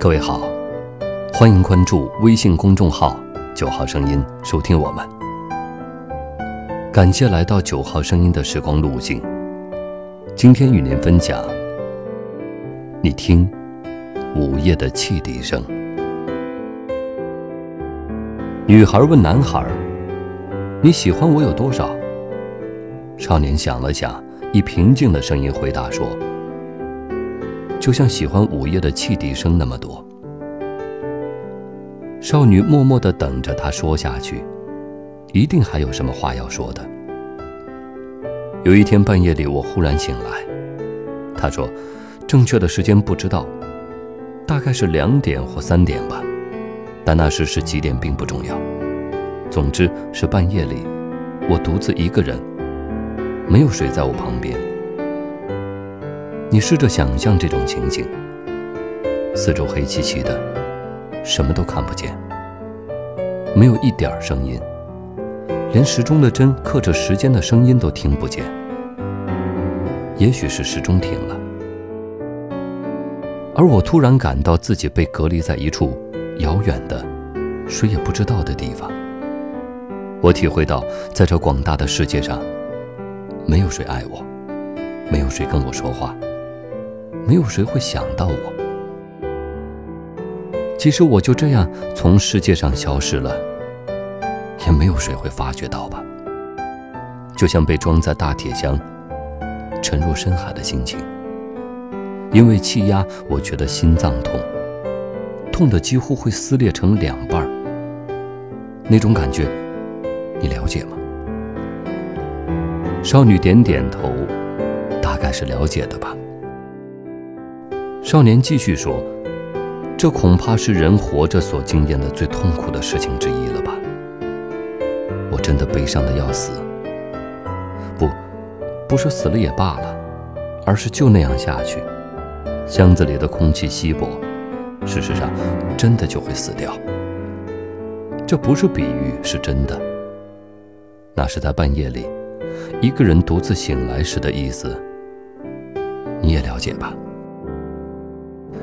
各位好，欢迎关注微信公众号“九号声音”，收听我们。感谢来到九号声音的时光路径。今天与您分享，你听午夜的汽笛声。女孩问男孩：“你喜欢我有多少？”少年想了想，以平静的声音回答说。就像喜欢午夜的汽笛声那么多。少女默默的等着他说下去，一定还有什么话要说的。有一天半夜里，我忽然醒来，他说：“正确的时间不知道，大概是两点或三点吧，但那时是几点并不重要。总之是半夜里，我独自一个人，没有谁在我旁边。”你试着想象这种情景：四周黑漆漆的，什么都看不见，没有一点声音，连时钟的针刻着时间的声音都听不见。也许是时钟停了，而我突然感到自己被隔离在一处遥远的、谁也不知道的地方。我体会到，在这广大的世界上，没有谁爱我，没有谁跟我说话。没有谁会想到我。其实我就这样从世界上消失了，也没有谁会发觉到吧。就像被装在大铁箱，沉入深海的心情。因为气压，我觉得心脏痛，痛得几乎会撕裂成两半。那种感觉，你了解吗？少女点点头，大概是了解的吧。少年继续说：“这恐怕是人活着所经验的最痛苦的事情之一了吧？我真的悲伤的要死。不，不是死了也罢了，而是就那样下去，箱子里的空气稀薄，事实上，真的就会死掉。这不是比喻，是真的。那是在半夜里，一个人独自醒来时的意思。你也了解吧？”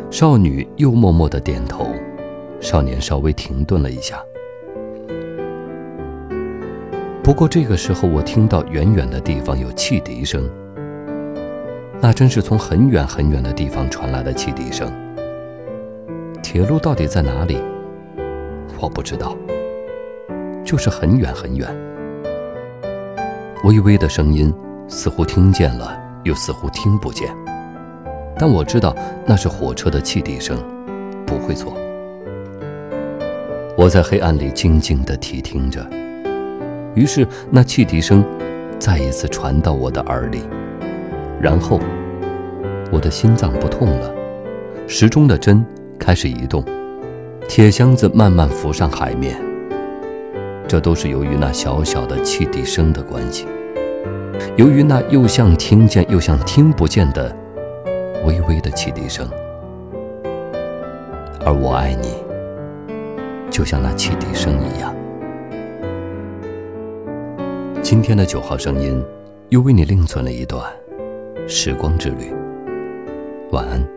少女又默默的点头，少年稍微停顿了一下。不过这个时候，我听到远远的地方有汽笛声，那真是从很远很远的地方传来的汽笛声。铁路到底在哪里？我不知道，就是很远很远。微微的声音，似乎听见了，又似乎听不见。但我知道那是火车的汽笛声，不会错。我在黑暗里静静地体听着，于是那汽笛声再一次传到我的耳里，然后我的心脏不痛了，时钟的针开始移动，铁箱子慢慢浮上海面。这都是由于那小小的汽笛声的关系，由于那又像听见又像听不见的。微微的汽笛声，而我爱你，就像那汽笛声一样。今天的九号声音，又为你另存了一段时光之旅。晚安。